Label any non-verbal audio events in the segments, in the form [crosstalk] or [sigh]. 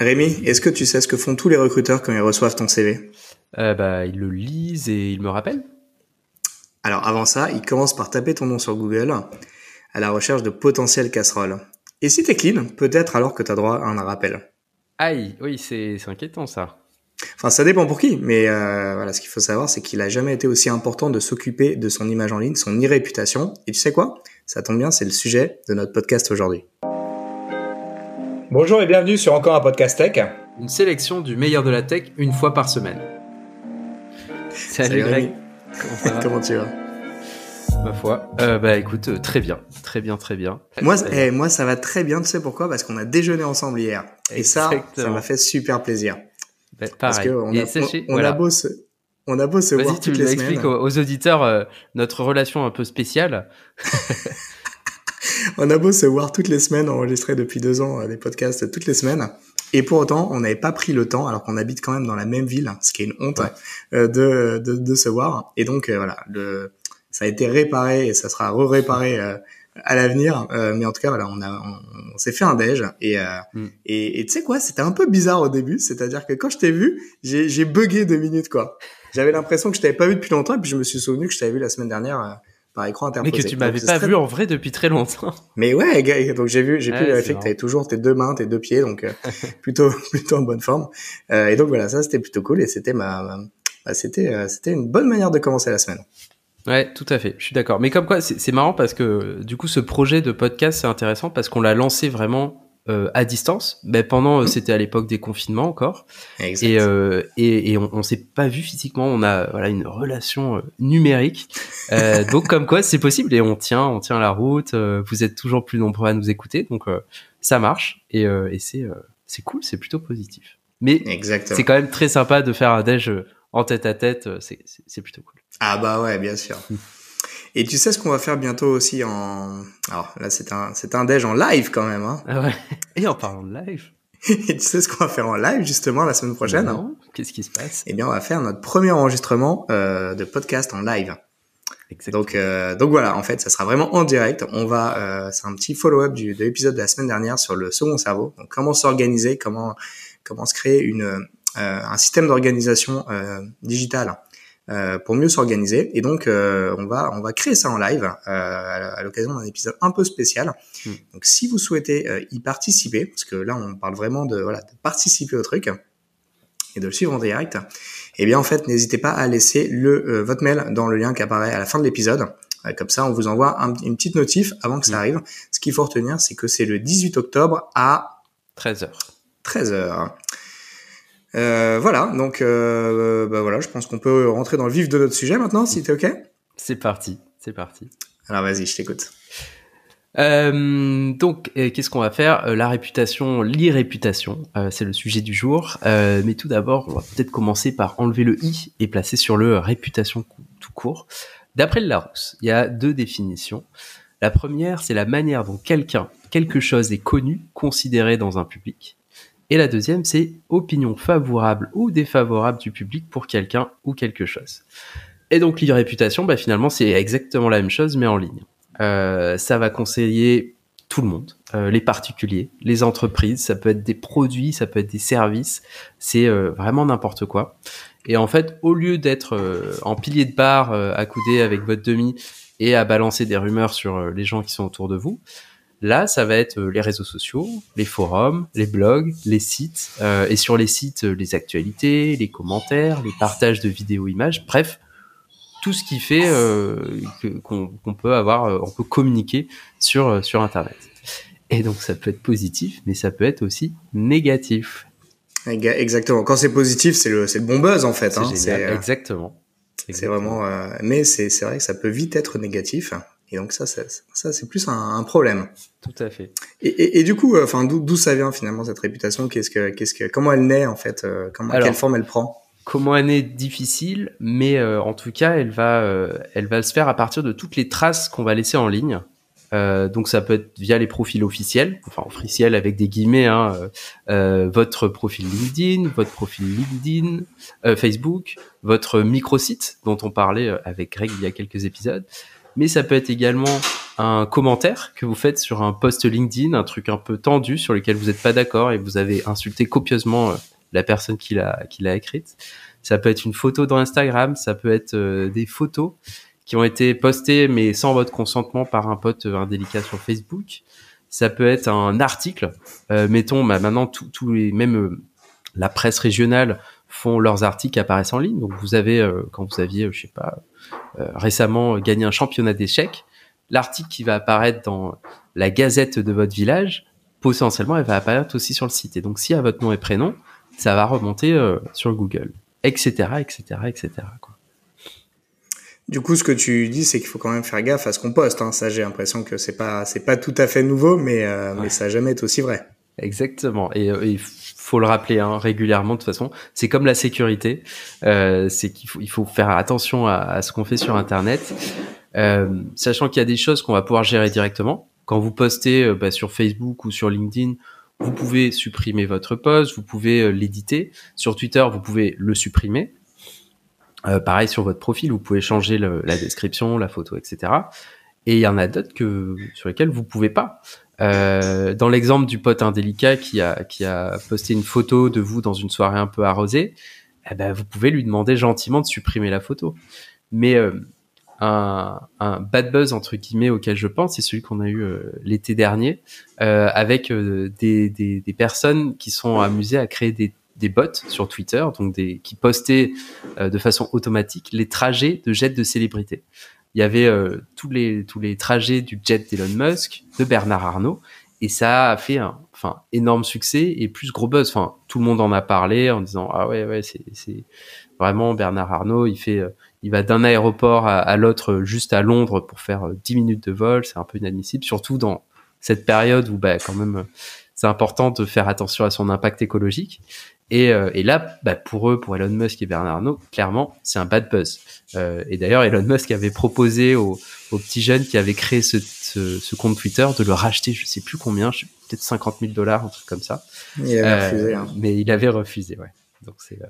Rémi, est-ce que tu sais ce que font tous les recruteurs quand ils reçoivent ton CV euh, bah, Ils le lisent et ils me rappellent. Alors avant ça, ils commencent par taper ton nom sur Google à la recherche de potentielles casseroles. Et si t'es clean, peut-être alors que t'as droit à un rappel. Aïe, oui, c'est inquiétant ça. Enfin, ça dépend pour qui, mais euh, voilà, ce qu'il faut savoir, c'est qu'il a jamais été aussi important de s'occuper de son image en ligne, son e-réputation. Et tu sais quoi? Ça tombe bien, c'est le sujet de notre podcast aujourd'hui. Bonjour et bienvenue sur encore un podcast tech. Une sélection du meilleur de la tech une fois par semaine. Salut, Greg. [laughs] Comment, tu vas? Ma foi. Euh, bah écoute, euh, très bien, très bien, très bien. Moi, eh, moi, ça va très bien. Tu sais pourquoi? Parce qu'on a déjeuné ensemble hier. Et ça, ça m'a fait super plaisir. Bah, Parce qu'on a, on, a beau se, on a beau se voir toutes les semaines. Explique aux, aux auditeurs euh, notre relation un peu spéciale. [laughs] on a beau se voir toutes les semaines, enregistrer depuis deux ans euh, des podcasts toutes les semaines. Et pour autant, on n'avait pas pris le temps, alors qu'on habite quand même dans la même ville, ce qui est une honte, euh, de, de, de, se voir. Et donc, euh, voilà, le, ça a été réparé et ça sera re-réparé à l'avenir. mais en tout cas, voilà, on, a, on, s'est fait un déj. Et mm. et tu sais quoi, c'était un peu bizarre au début. C'est-à-dire que quand je t'ai vu, j'ai bugué deux minutes, quoi. J'avais l'impression que je t'avais pas vu depuis longtemps, et puis je me suis souvenu que je t'avais vu la semaine dernière par écran interposé. Mais que tu m'avais pas vu en vrai depuis très longtemps. [laughs] Mais ouais, donc j'ai vu, j'ai pu vérifier que toujours tes deux mains, tes deux pieds, donc euh, [laughs] plutôt [laughs] plutôt en bonne forme. Euh, et donc voilà, ça c'était plutôt cool et c'était ma, bah, c'était euh, c'était une bonne manière de commencer la semaine. Ouais, tout à fait, je suis d'accord. Mais comme quoi, c'est marrant parce que du coup, ce projet de podcast, c'est intéressant parce qu'on l'a lancé vraiment euh, à distance. Ben pendant, euh, c'était à l'époque des confinements encore. Et, euh, et, et, on, on s'est pas vu physiquement. On a voilà une relation numérique. [laughs] donc comme quoi, c'est possible et on tient, on tient la route. vous êtes toujours plus nombreux à nous écouter, donc ça marche et, et c'est c'est cool, c'est plutôt positif. Mais c'est quand même très sympa de faire un déj en tête à tête. C'est plutôt cool. Ah bah ouais, bien sûr. [laughs] Et tu sais ce qu'on va faire bientôt aussi en... Alors là, c'est un, c'est un déj en live quand même. Hein. Ah ouais. [laughs] Et en parlant de live. Et tu sais ce qu'on va faire en live justement la semaine prochaine Non. Qu'est-ce qui se passe? Eh bien, on va faire notre premier enregistrement euh, de podcast en live. Exactement. Donc, euh, donc voilà, en fait, ça sera vraiment en direct. On va, euh, c'est un petit follow-up de l'épisode de la semaine dernière sur le second cerveau. Donc, comment s'organiser, comment, comment se créer une, euh, un système d'organisation euh, digitale euh, pour mieux s'organiser. Et donc, euh, on va on va créer ça en live euh, à l'occasion d'un épisode un peu spécial. Hmm. Donc, si vous souhaitez y participer, parce que là, on parle vraiment de voilà de participer au truc et de le suivre en direct, eh bien, en fait, n'hésitez pas à laisser le votre mail dans le lien qui apparaît à la fin de l'épisode. Comme ça, on vous envoie une petite notif avant que ça hmm. arrive. Ce qu'il faut retenir, c'est que c'est le 18 octobre à 13h. 13h. Euh, voilà, donc euh, bah voilà, je pense qu'on peut rentrer dans le vif de notre sujet maintenant, si t'es ok. C'est parti, c'est parti. Alors vas-y, je t'écoute. Euh, donc, euh, qu'est-ce qu'on va faire? Euh, La réputation, l'irréputation, c'est le sujet du jour. mais tout d'abord, on va peut-être commencer par enlever le i et placer sur le réputation tout court. D'après le Larousse, il y a deux définitions. La première, c'est la manière dont quelqu'un, quelque chose est connu, considéré dans un public. Et la deuxième, c'est opinion favorable ou défavorable du public pour quelqu'un ou quelque chose. Et donc l'irréputation, bah, finalement, c'est exactement la même chose, mais en ligne. Euh, ça va conseiller tout le monde, euh, les particuliers, les entreprises, ça peut être des produits, ça peut être des services, c'est euh, vraiment n'importe quoi. Et en fait, au lieu d'être en pilier de bar, accoudé avec votre demi et à balancer des rumeurs sur les gens qui sont autour de vous, Là, ça va être euh, les réseaux sociaux, les forums, les blogs, les sites, euh, et sur les sites, euh, les actualités, les commentaires, les partages de vidéos, images, bref, tout ce qui fait qu'on peut avoir, on peut communiquer sur sur Internet. Et donc, ça peut être positif, mais ça peut être aussi négatif. Exactement. Quand c'est positif, c'est le, le bon buzz en fait. Hein. Exactement. C'est vraiment, mais c'est vrai que ça peut vite être négatif. Et donc ça, ça, ça c'est plus un, problème. Tout à fait. Et, et, et du coup, euh, enfin, d'où ça vient finalement cette réputation? Qu'est-ce que, qu'est-ce que, comment elle naît en fait euh, Quelle forme elle prend? Comment elle naît difficile, mais euh, en tout cas, elle va, elle va se faire à partir de toutes les traces qu'on va laisser en ligne. donc ça peut être via les profils officiels, enfin officiels avec des guillemets, hein, votre profil LinkedIn, votre profil LinkedIn, Facebook, votre microsite dont on parlait avec Greg il y a quelques épisodes, mais ça peut être également un commentaire que vous faites sur un post LinkedIn, un truc un peu tendu sur lequel vous n'êtes pas d'accord et vous avez insulté copieusement la personne qui l'a qui l'a écrite. Ça peut être une photo dans Instagram, ça peut être des photos qui ont été postées mais sans votre consentement par un pote indélicat sur Facebook. Ça peut être un article. mettons, bah, maintenant tous les même la presse régionale font leurs articles apparaissent en ligne. Donc vous avez, euh, quand vous aviez, euh, je sais pas, euh, récemment gagné un championnat d'échecs, l'article qui va apparaître dans la gazette de votre village, potentiellement, elle va apparaître aussi sur le site. Et donc si à votre nom et prénom, ça va remonter sur Google, etc., etc., etc. Quoi. Du coup, ce que tu dis, c'est qu'il faut quand même faire gaffe à ce qu'on poste. Hein. Ça, j'ai l'impression que c'est pas, c'est pas tout à fait nouveau, mais, mais ça n'a jamais été aussi vrai. Exactement. Et, et faut le rappeler hein, régulièrement de toute façon. C'est comme la sécurité, euh, c'est qu'il faut, il faire attention à, ce qu'on fait sur Internet, euh, sachant qu'il y a des choses qu'on va pouvoir gérer directement. Quand vous postez euh, bah, sur Facebook ou sur LinkedIn, vous pouvez supprimer votre post, vous pouvez l'éditer. Sur Twitter, vous pouvez le supprimer. pareil sur votre profil, vous pouvez changer la description, la photo, etc. Et il y en a d'autres sur lesquels vous pouvez pas. Euh, dans l'exemple du pote indélicat qui a, qui a posté une photo de vous dans une soirée un peu arrosée, eh ben, vous pouvez lui demander gentiment de supprimer la photo. Mais euh, un, un, bad buzz entre guillemets auquel je pense, c'est celui qu'on a eu euh, l'été dernier euh, avec des, des, des, personnes qui sont amusées à créer des, des bots sur Twitter, donc des, qui postaient de façon automatique les trajets de jets de célébrités il y avait euh, tous les tous les trajets du jet d'Elon Musk, de Bernard Arnault, et ça a fait un enfin énorme succès et plus gros buzz. Enfin, tout le monde en a parlé en disant ah ouais ouais c'est c'est vraiment Bernard Arnault, il fait euh, il va d'un aéroport à, l'autre juste à Londres pour faire 10 euh, minutes de vol, c'est un peu inadmissible, surtout dans cette période où bah quand même c'est important de faire attention à son impact écologique. Et, euh, et là, bah, pour eux, pour Elon Musk et Bernard Arnault, clairement, c'est un bad buzz. Euh, et d'ailleurs, Elon Musk avait proposé aux, aux petits jeunes qui avaient créé ce, ce, ce, compte Twitter de le racheter, je sais plus combien, peut-être 50 000 dollars, un truc comme ça. Il avait euh, refusé. Hein. Mais il avait refusé, ouais. Donc c'est. Euh,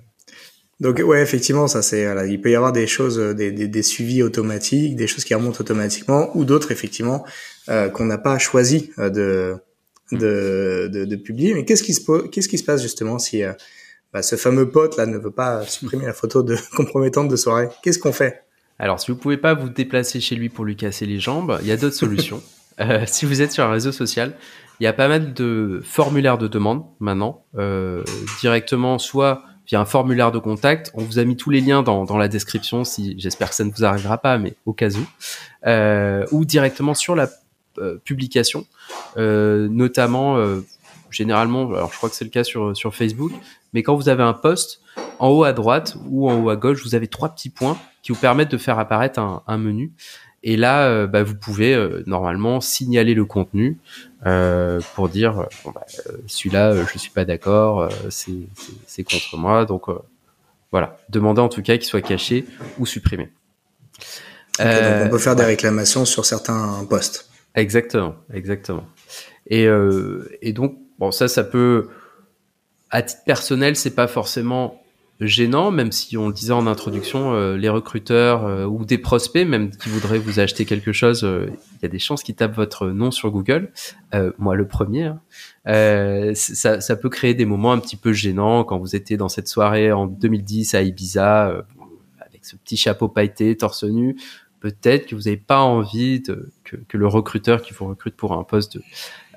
donc ouais, effectivement, ça c'est. Voilà, il peut y avoir des choses, des, des, des, suivis automatiques, des choses qui remontent automatiquement, ou d'autres effectivement qu'on n'a pas choisi de de, de, de publier. Mais qu'est-ce qui se qu'est-ce qui se passe justement si euh, bah, ce fameux pote là ne veut pas supprimer la photo de [laughs] compromettante de soirée? Qu'est-ce qu'on fait? Alors, si vous pouvez pas vous déplacer chez lui pour lui casser les jambes, il y a d'autres solutions. [laughs] Euh, si vous êtes sur un réseau social, il y a pas mal de formulaires de demande maintenant, euh, directement soit via un formulaire de contact. On vous a mis tous les liens dans, dans la description, si j'espère que ça ne vous arrivera pas, mais au cas où, euh, ou directement sur la euh, publication, euh, notamment euh, généralement, alors je crois que c'est le cas sur, sur Facebook, mais quand vous avez un post, en haut à droite ou en haut à gauche, vous avez trois petits points qui vous permettent de faire apparaître un, un menu. Et là, bah, vous pouvez normalement signaler le contenu euh, pour dire bon, bah, celui-là, je suis pas d'accord, c'est contre moi. Donc voilà, demandez en tout cas qu'il soit caché ou supprimé. donc on peut faire des réclamations sur certains posts. Exactement, exactement. Et, euh, et donc, bon, ça, ça peut, à titre personnel, c'est pas forcément gênant, même si on le disait en introduction, euh, les recruteurs euh, ou des prospects, même qui voudraient vous acheter quelque chose, euh, il y a des chances qu'ils tapent votre nom sur Google. moi, le premier. Hein. ça, ça peut créer des moments un petit peu gênants quand vous étiez dans cette soirée en 2010 à Ibiza, avec ce petit chapeau pailleté, torse nu peut-être que vous n'avez pas envie de, que, que, le recruteur qui vous recrute pour un poste de,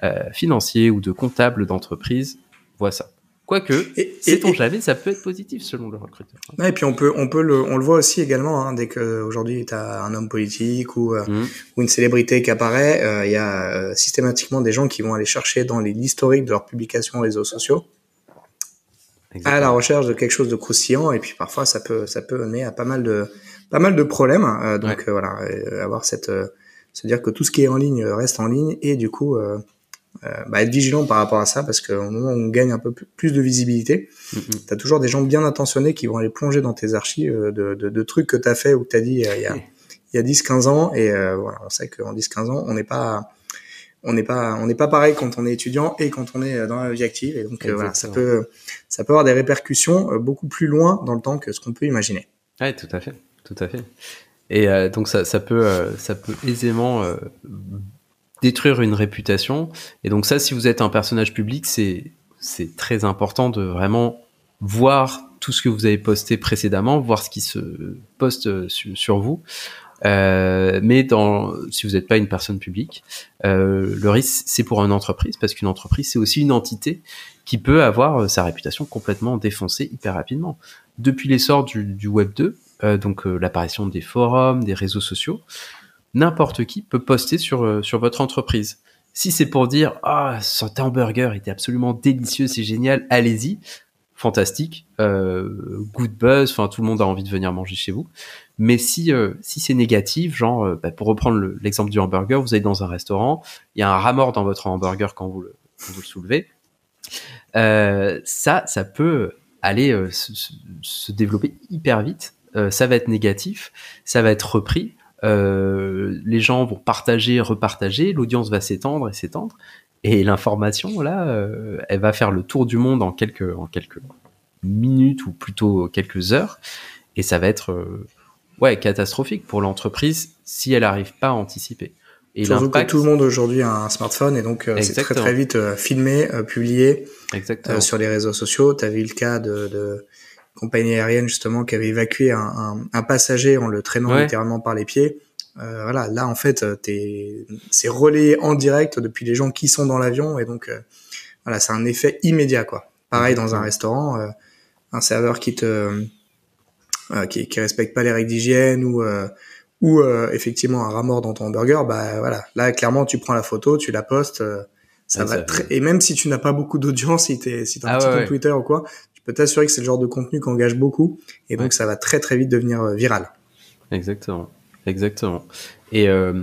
euh, financier ou de comptable d'entreprise voit ça. Quoique, sait-on jamais, ça peut être positif selon le recruteur. et puis on peut, on peut le, on le voit aussi également hein, dès que aujourd'hui tu as un homme politique ou, euh, mmh. ou une célébrité qui apparaît, euh, il y a euh, systématiquement des gens qui vont aller chercher dans les historiques de leurs publications réseaux sociaux Exactement. à la recherche de quelque chose de croustillant et puis parfois ça peut, ça peut mener à pas mal de, pas mal de problèmes. Euh, donc euh, voilà, euh, avoir cette, se dire que tout ce qui est en ligne reste en ligne et du coup bah, être vigilant par rapport à ça parce qu'au moment où on gagne un peu plus de visibilité, mm tu as toujours des gens bien intentionnés qui vont aller plonger dans tes archives de, de, de trucs que tu as fait ou que tu as dit il y a, il y a 10-15 ans et voilà, on sait qu'en 10-15 ans, on n'est pas on n'est pas on n'est pas pareil quand on est étudiant et quand on est dans la vie active et donc voilà, ça peut ça peut avoir des répercussions beaucoup plus loin dans le temps que ce qu'on peut imaginer. Ouais, tout à fait tout à fait. Et donc ça, ça peut, ça peut aisément détruire une réputation. Et donc ça, si vous êtes un personnage public, c'est très important de vraiment voir tout ce que vous avez posté précédemment, voir ce qui se poste euh, sur, vous. Euh, mais si vous n'êtes pas une personne publique, euh, le risque c'est pour une entreprise parce qu'une entreprise c'est aussi une entité qui peut avoir sa réputation complètement défoncée hyper rapidement. Depuis l'essor du, du, Web 2, donc l'apparition des forums, des réseaux sociaux, n'importe qui peut poster sur sur votre entreprise. Si c'est pour dire ah ce hamburger était absolument délicieux, c'est génial, allez-y, fantastique, euh, good buzz, enfin tout le monde a envie de venir manger chez vous. Mais si euh, si c'est négatif, genre euh, bah, pour reprendre l'exemple du hamburger, vous allez dans un restaurant, il y a un rat mort dans votre hamburger quand vous le, vous le soulevez, euh, ça ça peut aller euh, se, développer hyper vite. Ça va être négatif, ça va être repris. les gens vont partager, repartager, l'audience va s'étendre et s'étendre. Et l'information, là, euh, elle va faire le tour du monde en quelques, en quelques minutes ou plutôt quelques heures. Et ça va être euh, ouais, catastrophique pour l'entreprise si elle n'arrive pas à anticiper. Et Surtout que tout le monde aujourd'hui a un smartphone et donc euh, c'est très très vite filmé, publié sur les réseaux sociaux. Tu as vu le cas de, de compagnie aérienne justement qui avait évacué un, un, un passager en le traînant littéralement par les pieds. Euh, voilà, là en fait, euh, c'est relayé en direct depuis les gens qui sont dans l'avion et donc euh, voilà, c'est un effet immédiat quoi. Pareil dans un restaurant, un serveur qui te qui, qui respecte pas les règles d'hygiène ou ou effectivement un rat mort dans ton burger, bah voilà, là clairement tu prends la photo, tu la postes, ça va très... et même si tu n'as pas beaucoup d'audience, si t'es si t'as un ah petit compte Twitter ou quoi, peux t'assurer que c'est le genre de contenu qui engage beaucoup et donc ça va très très vite devenir viral. Exactement. Exactement. Et, euh,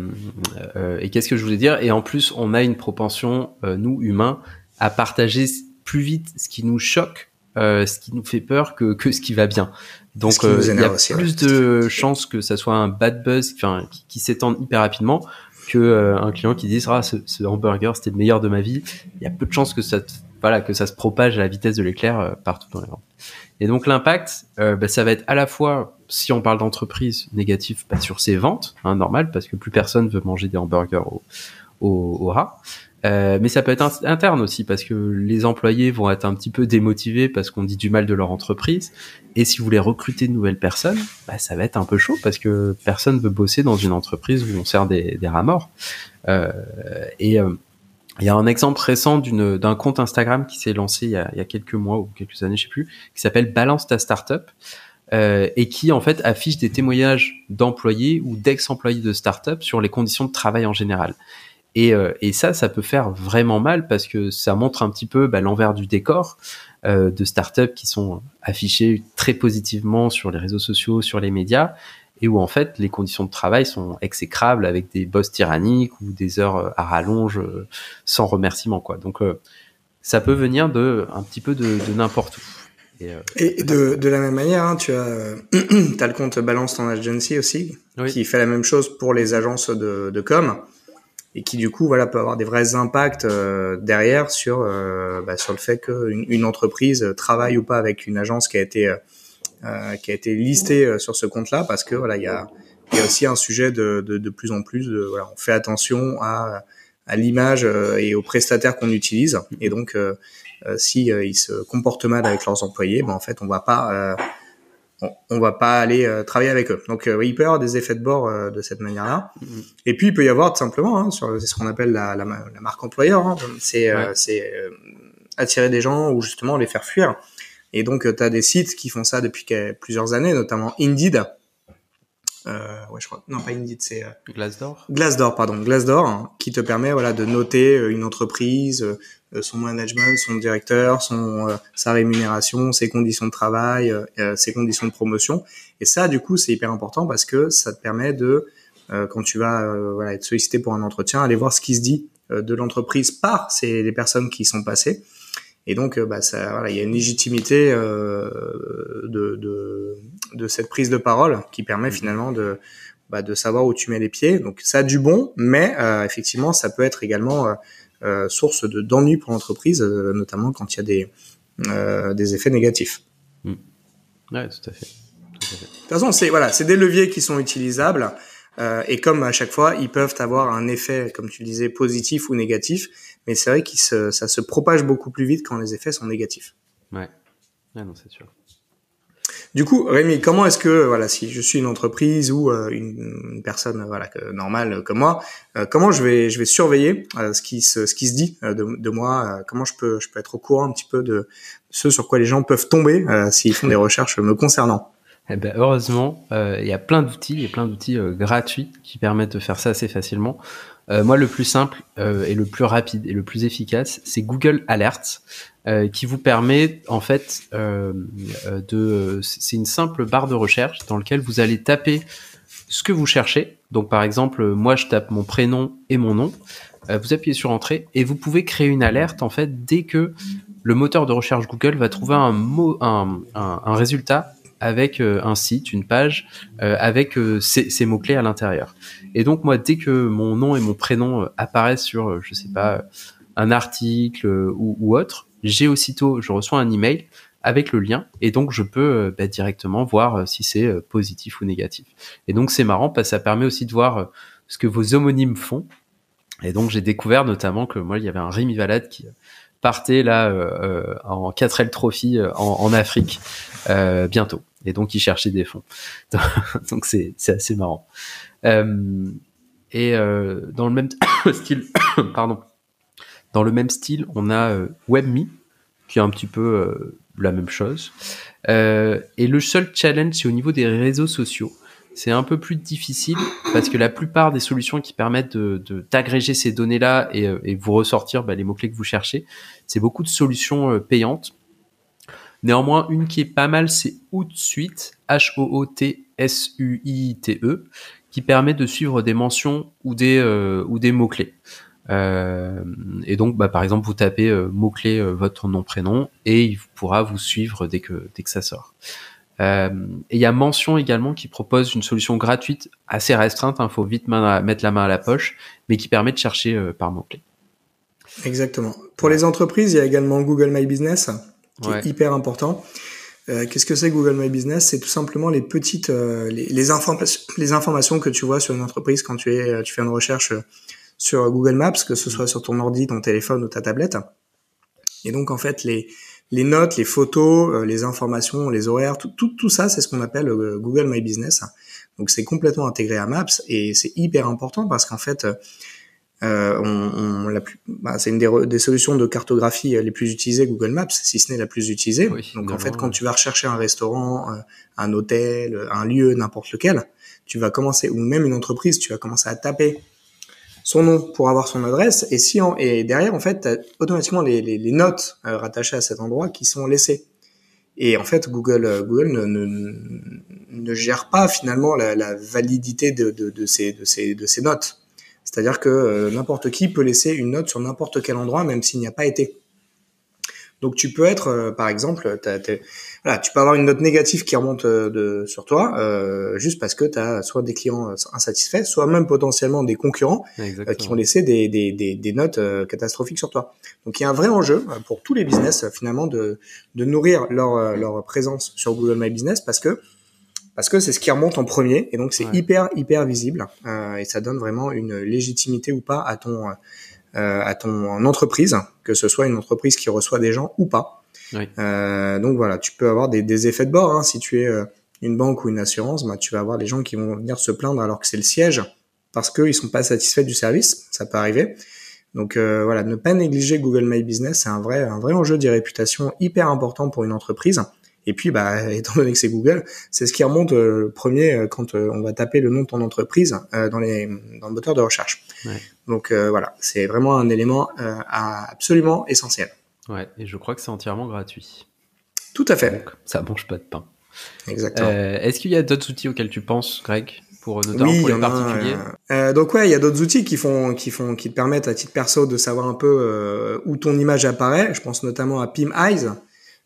euh, et qu'est-ce que je voulais dire? Et en plus, on a une propension, euh, nous humains, à partager plus vite ce qui nous choque, euh, ce qui nous fait peur, que, que ce qui va bien. Donc, euh, il y a plus de chances que ça soit un bad buzz, enfin, qui, qui s'étende hyper rapidement, que un client qui dise ah ce, ce hamburger c'était le meilleur de ma vie. Il y a peu de chances que ça, voilà, que ça se propage à la vitesse de l'éclair partout dans les ventes. Et donc l'impact, bah, ça va être à la fois si on parle d'entreprise négative, pas sur ses ventes, hein, normal, parce que plus personne veut manger des hamburgers au, au, au rat. Euh, mais ça peut être interne aussi parce que les employés vont être un petit peu démotivés parce qu'on dit du mal de leur entreprise. Et si vous voulez recruter de nouvelles personnes, bah, ça va être un peu chaud parce que personne veut bosser dans une entreprise où on sert des, des rats morts. Euh, et euh, il y a un exemple récent d'un compte Instagram qui s'est lancé il y, a, quelques mois ou quelques années, je sais plus, qui s'appelle Balance ta startup. Euh, et qui en fait affiche des témoignages d'employés ou d'ex-employés de start-up sur les conditions de travail en général. Et, euh, ça, ça peut faire vraiment mal parce que ça montre un petit peu bah, l'envers du décor euh, de startups qui sont affichées très positivement sur les réseaux sociaux, sur les médias, et où en fait les conditions de travail sont exécrables avec des boss tyranniques ou des heures à rallonge sans remerciement quoi. Donc ça peut venir de un petit peu de, de n'importe où. Et, euh, de, la même manière, hein, tu as, [clears throat] as le compte Balance ton Agency aussi, qui fait la même chose pour les agences de, de com, et qui du coup voilà peut avoir des vrais impacts euh, derrière sur euh, bah, sur le fait qu'une une entreprise travaille ou pas avec une agence qui a été qui a été listée sur ce compte-là, parce que voilà il y a, y a aussi un sujet de, de, de plus en plus de voilà on fait attention à à l'image et aux prestataires qu'on utilise, et donc euh, si euh, ils se comportent mal avec leurs employés, ben en fait on va pas euh, on, va pas aller travailler avec eux. Donc il peut y avoir des effets de bord de cette manière-là. Et puis il peut y avoir tout simplement, hein, sur ce qu'on appelle la, la, la, marque employeur, hein, c'est c'est attirer des gens ou justement les faire fuir. Et donc tu as des sites qui font ça depuis plusieurs années, notamment Indeed. Euh, ouais, je crois. Non, pas Indeed, c'est euh, Glassdoor. Glassdoor, pardon, Glassdoor, hein, qui te permet voilà de noter une entreprise, euh, son management, son directeur, son euh, sa rémunération, ses conditions de travail, euh, ses conditions de promotion. Et ça, du coup, c'est hyper important parce que ça te permet de, quand tu vas voilà, être sollicité pour un entretien, aller voir ce qui se dit de l'entreprise par ces les personnes qui y sont passées. Et donc, bah, ça, voilà, il y a une légitimité de, de, de cette prise de parole qui permet mmh. finalement de bah, de savoir où tu mets les pieds. Donc ça a du bon, mais effectivement, ça peut être également euh, source de d'ennui pour l'entreprise, euh, notamment quand il y a des, euh, des effets négatifs. Mm. Ouais, tout à fait. toute façon, c'est voilà, c'est des leviers qui sont utilisables. Euh, et comme à chaque fois, ils peuvent avoir un effet, comme tu disais, positif ou négatif. Mais c'est vrai que ça se propage beaucoup plus vite quand les effets sont négatifs. Ouais, ouais non, c'est sûr. Du coup, Rémi, comment est-ce que, voilà, si je suis une entreprise ou euh, une, personne, voilà, normale comme moi, euh, comment je vais, je vais surveiller euh, ce qui se, ce qui se dit de, de moi, comment je peux, je peux être au courant un petit peu de ce sur quoi les gens peuvent tomber s'ils font des [laughs] recherches me concernant? Eh ben, heureusement, il y a plein d'outils et plein d'outils gratuits qui permettent de faire ça assez facilement. Euh, moi, le plus simple euh, et le plus rapide et le plus efficace, c'est Google Alerts, euh, qui vous permet en fait de, c'est une simple barre de recherche dans laquelle vous allez taper ce que vous cherchez. Donc, par exemple, moi, je tape mon prénom et mon nom. vous appuyez sur Entrée et vous pouvez créer une alerte en fait dès que le moteur de recherche Google va trouver un mot, un, résultat avec euh, un site, une page, euh, avec euh, ces, ces mots-clés à l'intérieur. Et donc moi, dès que mon nom et mon prénom apparaissent sur, je sais pas, un article ou, ou autre, j'ai aussitôt, je reçois un email avec le lien et donc je peux bah, directement voir si c'est positif ou négatif. Et donc c'est marrant parce que ça permet aussi de voir ce que vos homonymes font. Et donc j'ai découvert notamment que moi il y avait un Rémi Valade qui partait là euh, en 4L Trophy en, en Afrique euh, bientôt et donc il cherchait des fonds. [laughs] donc c'est c'est assez marrant. Euh, et euh, dans le même [coughs] style, [coughs] pardon, dans le même style, on a euh, WebMe qui est un petit peu euh, la même chose. Euh, et le seul challenge, c'est au niveau des réseaux sociaux. C'est un peu plus difficile parce que la plupart des solutions qui permettent de d'agréger ces données-là et, et vous ressortir bah, les mots-clés que vous cherchez, c'est beaucoup de solutions payantes Néanmoins, une qui est pas mal, c'est Hootsuite, H-O-O-T-S-U-I-T-E, qui permet de suivre des mentions ou des, euh, des mots-clés. Euh, et donc, bah, par exemple, vous tapez euh, mot-clé votre nom, prénom, et il pourra vous suivre dès que, dès que ça sort. et il y a Mention également qui propose une solution gratuite assez restreinte, il hein, faut vite mettre la main à la poche, mais qui permet de chercher par mot-clé. Exactement. Pour les entreprises, il y a également Google My Business qui est hyper important. Euh, Qu'est-ce que c'est Google My Business? C'est tout simplement les petites, euh, les, les, informations, les informations que tu vois sur une entreprise quand tu es, tu fais une recherche sur Google Maps, que ce soit sur ton ordi, ton téléphone ou ta tablette. Et donc en fait les les notes, les photos, euh, les informations, les horaires, tout tout, tout ça, c'est ce qu'on appelle euh, Google My Business. Donc c'est complètement intégré à Maps et c'est hyper important parce qu'en fait euh, on, on la plus, bah, c'est une des, des, solutions de cartographie les plus utilisées Google Maps, si ce n'est la plus utilisée. Donc en fait, quand tu vas rechercher un restaurant, euh, un hôtel, un lieu, n'importe lequel, tu vas commencer, ou même une entreprise, tu vas commencer à taper son nom pour avoir son adresse, et si et derrière en fait, automatiquement les, les, les notes euh, rattachées à cet endroit qui sont laissées. Et en fait, Google, euh, Google ne, ne, ne gère pas finalement la, la validité de, de, de, ces, de, ces, de ces notes. C'est-à-dire que euh, n'importe qui peut laisser une note sur n'importe quel endroit, même s'il n'y a pas été. Donc tu peux être, euh, par exemple, voilà, tu peux avoir une note négative qui remonte euh, de, sur toi, juste parce que tu as soit des clients insatisfaits, soit même potentiellement des concurrents qui ont laissé des, des, des, des notes catastrophiques sur toi. Donc il y a un vrai enjeu pour tous les business finalement de, de nourrir leur, leur présence sur Google My Business parce que parce que c'est ce qui remonte en premier et donc c'est hyper hyper visible euh, et ça donne vraiment une légitimité ou pas à ton euh, à ton entreprise, que ce soit une entreprise qui reçoit des gens ou pas. Euh, donc voilà, tu peux avoir des, des effets de bord hein. si tu es une banque ou une assurance, bah, tu vas avoir des gens qui vont venir se plaindre alors que c'est le siège parce qu'ils sont pas satisfaits du service, ça peut arriver. Donc euh, voilà, ne pas négliger Google My Business, c'est un vrai un vrai enjeu de réputation hyper important pour une entreprise. Et puis, bah, [laughs] étant donné que c'est Google, c'est ce qui remonte euh, premier euh, quand euh, on va taper le nom de ton entreprise dans, les, dans le moteur de recherche. Ouais. Donc voilà, c'est vraiment un élément absolument essentiel. Ouais, et je crois que c'est entièrement gratuit. Tout à fait. Donc, ça mange pas de pain. Exactement. Est-ce qu'il y a d'autres outils auxquels tu penses, Greg, pour notamment pour les particuliers euh, Donc ouais, il y a d'autres outils qui font, qui font, qui te permettent à titre perso de savoir un peu où ton image apparaît. Je pense notamment à Pim Eyes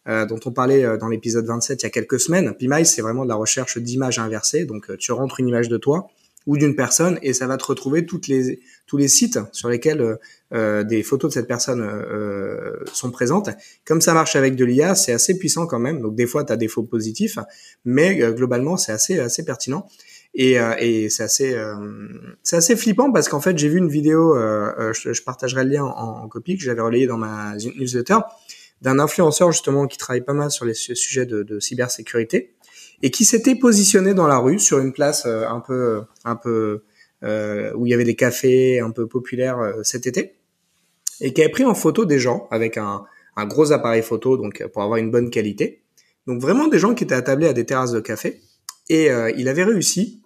euh, dont on parlait euh, dans l'épisode 27 il y a quelques semaines. PIMAIS, c'est vraiment de la recherche d'images inversées. Donc, euh, tu rentres une image de toi ou d'une personne et ça va te retrouver toutes les tous les sites sur lesquels euh, des photos de cette personne euh, sont présentes. Comme ça marche avec de l'IA, c'est assez puissant quand même. Donc des fois, tu as des faux positifs, mais globalement, c'est assez assez pertinent. Et, et c'est assez c'est assez flippant parce qu'en fait, j'ai vu une vidéo, je, je, partagerai le lien en, en copie que j'avais relayé dans ma newsletter d'un influenceur justement qui travaille pas mal sur les sujets de, de cybersécurité et qui s'était positionné dans la rue sur une place euh, un peu un peu euh, où il y avait des cafés un peu populaires euh, cet été et qui avait pris en photo des gens avec un, un gros appareil photo donc pour avoir une bonne qualité. Donc vraiment des gens qui étaient attablés à des terrasses de café et il avait réussi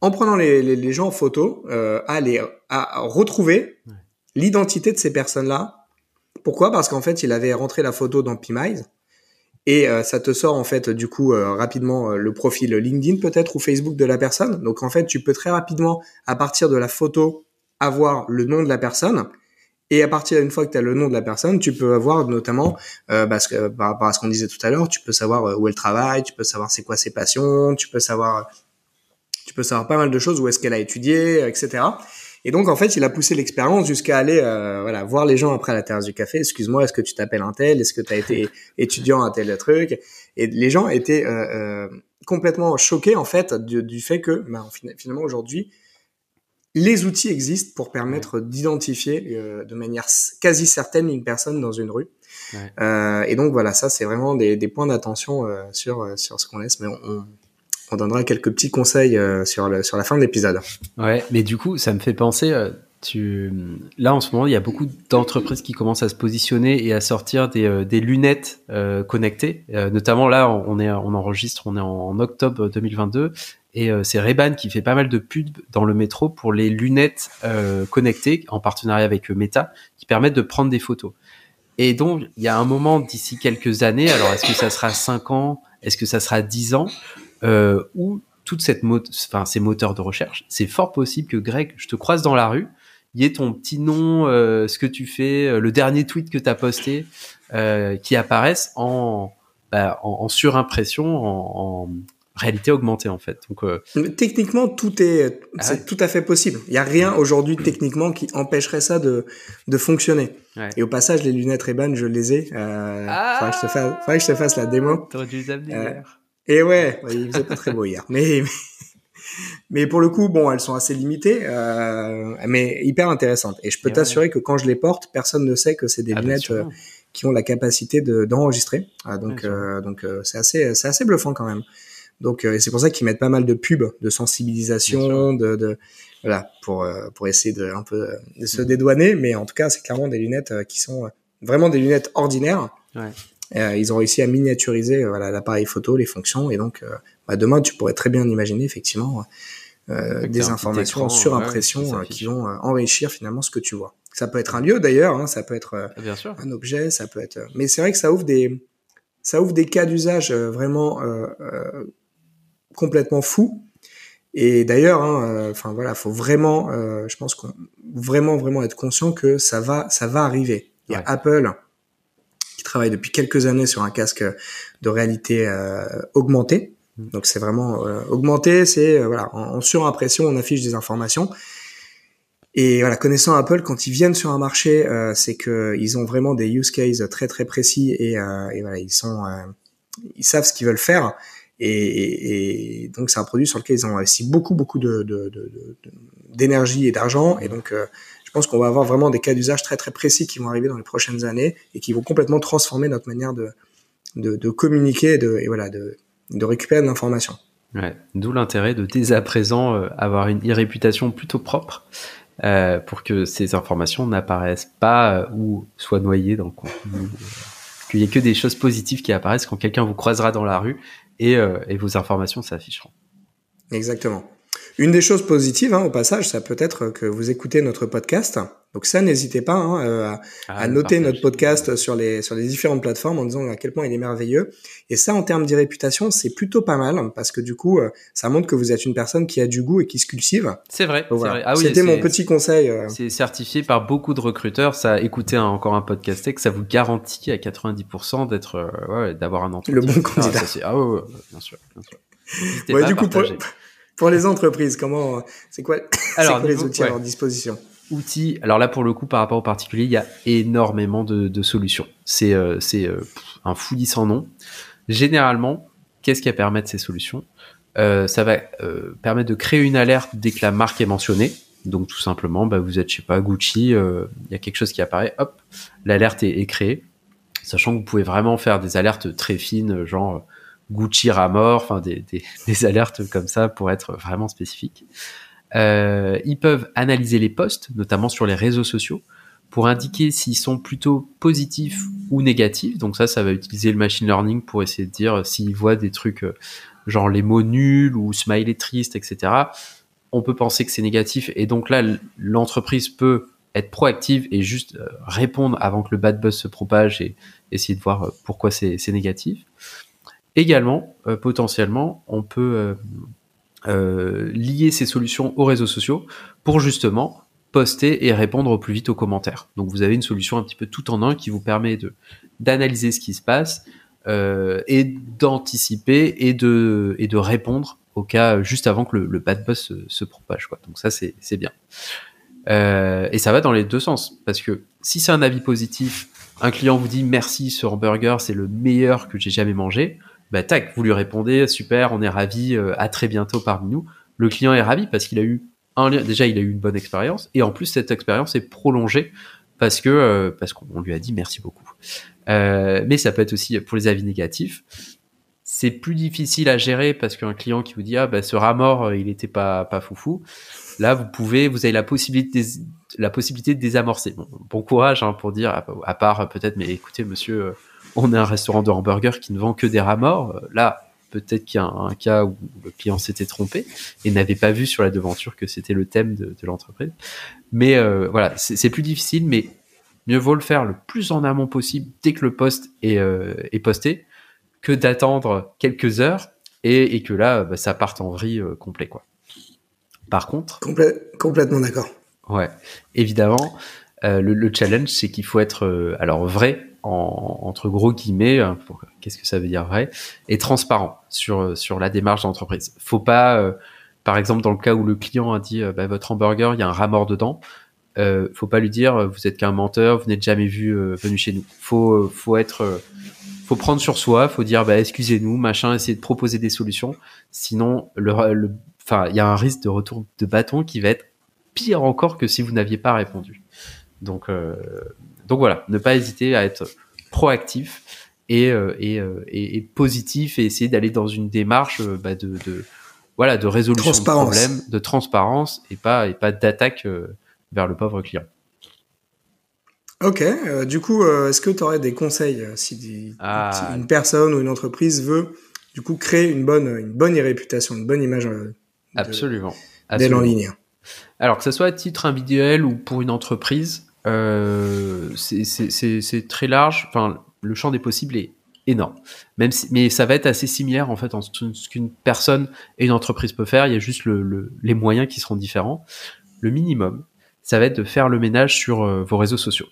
en prenant les, les, les gens en photo à les à retrouver l'identité de ces personnes là pourquoi? Parce qu'en fait, il avait rentré la photo dans Pimize et euh, ça te sort en fait du coup euh, rapidement euh, le profil LinkedIn peut-être ou Facebook de la personne. Donc en fait, tu peux très rapidement à partir de la photo avoir le nom de la personne. Et à partir d'une fois que tu as le nom de la personne, tu peux avoir notamment, parce par rapport à ce qu'on disait tout à l'heure, tu peux savoir où elle travaille, tu peux savoir c'est quoi ses passions, tu peux savoir, tu peux savoir pas mal de choses, où est-ce qu'elle a étudié, etc. Et donc en fait, il a poussé l'expérience jusqu'à aller euh, voilà voir les gens après la terrasse du café. Excuse-moi, est-ce que tu t'appelles un tel? Est-ce que tu as été [laughs] étudiant à tel truc? Et les gens étaient euh, euh, complètement choqués en fait du, du fait que ben, finalement aujourd'hui les outils existent pour permettre d'identifier de manière quasi certaine une personne dans une rue. Ouais. et donc voilà, ça c'est vraiment des, des points d'attention sur sur ce qu'on laisse, mais on, on donnera quelques petits conseils euh, sur, la fin de l'épisode. Ouais, mais du coup, ça me fait penser, euh, tu... là en ce moment, il y a beaucoup d'entreprises qui commencent à se positionner et à sortir des, euh, lunettes connectées. notamment là, on, on enregistre, on est en, octobre 2022. Et c'est Reban qui fait pas mal de pubs dans le métro pour les lunettes connectées en partenariat avec Meta qui permettent de prendre des photos. Et donc, il y a un moment d'ici quelques années, alors est-ce que ça sera 5 ans, est-ce que ça sera 10 ans, euh, où toute cette enfin ces moteurs de recherche, c'est fort possible que Greg, je te croise dans la rue, il y ait ton petit nom, euh, ce que tu fais, euh, le dernier tweet que tu as posté, euh, qui apparaissent en, bah, en, en, surimpression, en, en, réalité augmentée en fait. Donc euh, techniquement tout est ah c'est tout à fait possible. Il y a rien aujourd'hui techniquement qui empêcherait ça de de fonctionner. Ouais. Et au passage les lunettes Ray-Ban je les ai. Euh, ah faudrait, que je te fasse, faudrait que je te fasse la démo. T'aurais dû les amener et ouais, il faisait pas très beau hier. Mais, mais, pour le coup, bon, elles sont assez limitées, euh, mais hyper intéressantes. Et je peux t'assurer que quand je les porte, personne ne sait que c'est des ah, lunettes euh, qui ont la capacité de, d'enregistrer. Ah, donc, euh, donc euh, c'est assez, c'est assez bluffant quand même. Donc, c'est pour ça qu'ils mettent pas mal de pubs, de sensibilisation, de, de, voilà, pour pour essayer de un peu de se mm. dédouaner. Mais en tout cas, c'est clairement des lunettes qui sont vraiment des lunettes ordinaires. Ouais. Euh, ils ont réussi à miniaturiser euh, voilà l'appareil photo, les fonctions, et donc euh, bah, demain tu pourrais très bien imaginer effectivement des informations en surimpression qui vont enrichir finalement ce que tu vois. Ça peut être un lieu d'ailleurs, hein, ça peut être ah, un objet, ça peut être. Mais c'est vrai que ça ouvre des ça ouvre des cas d'usage vraiment complètement fous. Et d'ailleurs, hein, enfin voilà, faut vraiment, je pense qu'on vraiment vraiment être conscient que ça va ça va arriver. Il y a Apple travaille depuis quelques années sur un casque de réalité euh, augmentée. Mm. Donc c'est vraiment euh, augmenté, c'est euh, voilà en, surimpression, on affiche des informations. Et voilà, connaissant Apple, quand ils viennent sur un marché, c'est que ils ont vraiment des use cases très très précis et, et voilà, ils sont, ils savent ce qu'ils veulent faire. Et, et, donc c'est un produit sur lequel ils ont investi beaucoup beaucoup de, d'énergie de, de, et d'argent. Et donc pense qu'on va avoir vraiment des cas d'usage très très précis qui vont arriver dans les prochaines années et qui vont complètement transformer notre manière de, de, de communiquer et, de, et voilà, de, de récupérer de l'information. Ouais, D'où l'intérêt de dès à présent euh, avoir une réputation plutôt propre euh, pour que ces informations n'apparaissent pas euh, ou soient noyées dans le contenu. Qu'il n'y ait que des choses positives qui apparaissent quand quelqu'un vous croisera dans la rue et, et vos informations s'afficheront. Exactement. Une des choses positives, hein, au passage, ça peut être que vous écoutez notre podcast. Donc ça, n'hésitez pas hein, euh, à, ah, à noter notre podcast sur les sur les différentes plateformes en disant à quel point il est merveilleux. Et ça, en termes d'irréputation, c'est plutôt pas mal parce que du coup, euh, ça montre que vous êtes une personne qui a du goût et qui se cultive. C'est vrai. Voilà. Ah oui, C'était mon petit conseil. Euh. C'est certifié par beaucoup de recruteurs. Ça, écoutez encore un podcast que ça vous garantit à 90% d'être, ouais, d'avoir un entretien. Le bon candidat. Ah, ah ouais, bien sûr, bien sûr. Ouais, du coup, pour, pour les entreprises, comment, c'est quoi, [laughs] alors, quoi les outils à leur disposition? Outils. Alors là, pour le coup, par rapport au particulier, il y a énormément de, de solutions. C'est euh, c'est euh, un fouillis sans nom. Généralement, qu'est-ce qui va permettre ces solutions? Euh, Ça va euh, permettre de créer une alerte dès que la marque est mentionnée. Donc tout simplement, bah, vous êtes, je sais pas, Gucci, il y a quelque chose qui apparaît, hop, l'alerte est, est, créée. Sachant que vous pouvez vraiment faire des alertes très fines, genre Gucci mort, enfin [laughs] des, alertes comme ça pour être vraiment spécifiques. Euh, ils peuvent analyser les posts, notamment sur les réseaux sociaux, pour indiquer s'ils sont plutôt positifs ou négatifs. Donc ça, ça va utiliser le machine learning pour essayer de dire s'ils voient des trucs euh, genre les mots nuls ou smiley triste, etc. On peut penser que c'est négatif et donc là, l'entreprise peut être proactive et juste euh, répondre avant que le bad buzz se propage et essayer de voir pourquoi c'est négatif. Également, euh, potentiellement, on peut euh, euh, lier ces solutions aux réseaux sociaux pour justement poster et répondre au plus vite aux commentaires. Donc vous avez une solution un petit peu tout en un qui vous permet d'analyser ce qui se passe et d'anticiper et de répondre au cas juste avant que le, bad buzz se, propage. Donc ça c'est bien. Et ça va dans les deux sens parce que si c'est un avis positif, un client vous dit merci ce hamburger c'est le meilleur que j'ai jamais mangé bah tac, vous lui répondez, super, on est ravi, euh, à très bientôt parmi nous. Le client est ravi parce qu'il a eu un déjà il a eu une bonne expérience et en plus cette expérience est prolongée parce que euh, parce qu'on lui a dit merci beaucoup. Euh, mais ça peut être aussi pour les avis négatifs. C'est plus difficile à gérer parce qu'un client qui vous dit ah bah ce rat mort il était pas pas foufou. Là vous pouvez vous avez la possibilité de, la possibilité de désamorcer. Bon, bon courage hein, pour dire à, part peut-être mais écoutez monsieur on est un restaurant de hamburgers qui ne vend que des rats morts. Là, peut-être qu'il y a un, cas où le client s'était trompé et n'avait pas vu sur la devanture que c'était le thème de, l'entreprise. Mais euh, voilà, c'est plus difficile, mais mieux vaut le faire le plus en amont possible dès que le poste est, euh, posté que d'attendre quelques heures et, que là, bah, ça parte en vrille euh, complet. Quoi. Par contre... complètement d'accord. Ouais, évidemment, le, le, challenge, c'est qu'il faut être alors vrai entre gros guillemets, hein, qu'est-ce que ça veut dire vrai, et transparent sur sur la démarche d'entreprise. Faut pas, euh, par exemple, dans le cas où le client a dit euh, bah, votre hamburger, il y a un rat mort dedans, euh, faut pas lui dire vous êtes qu'un menteur, vous n'êtes jamais vu venu chez nous. Faut faut être faut prendre sur soi, faut dire bah excusez-nous, machin, essayer de proposer des solutions. Sinon, il y a un risque de retour de bâton qui va être pire encore que si vous n'aviez pas répondu. Donc, donc voilà, ne pas hésiter à être proactif et, euh, et, euh, et, et positif et essayer d'aller dans une démarche euh, bah, de, de, voilà de résolution de problème, de transparence et pas et pas d'attaque vers le pauvre client. Ok, du coup, est-ce que tu aurais des conseils si, ah. une personne ou une entreprise veut du coup créer une bonne une bonne réputation, une bonne image absolument, d'elle en ligne? Alors que ce soit à titre individuel ou pour une entreprise, euh, c'est très large. Enfin, le champ des possibles est énorme. Même si, mais ça va être assez similaire en fait en ce qu'une personne et une entreprise peut faire. Il y a juste le, les moyens qui seront différents. Le minimum, ça va être de faire le ménage sur euh, vos réseaux sociaux.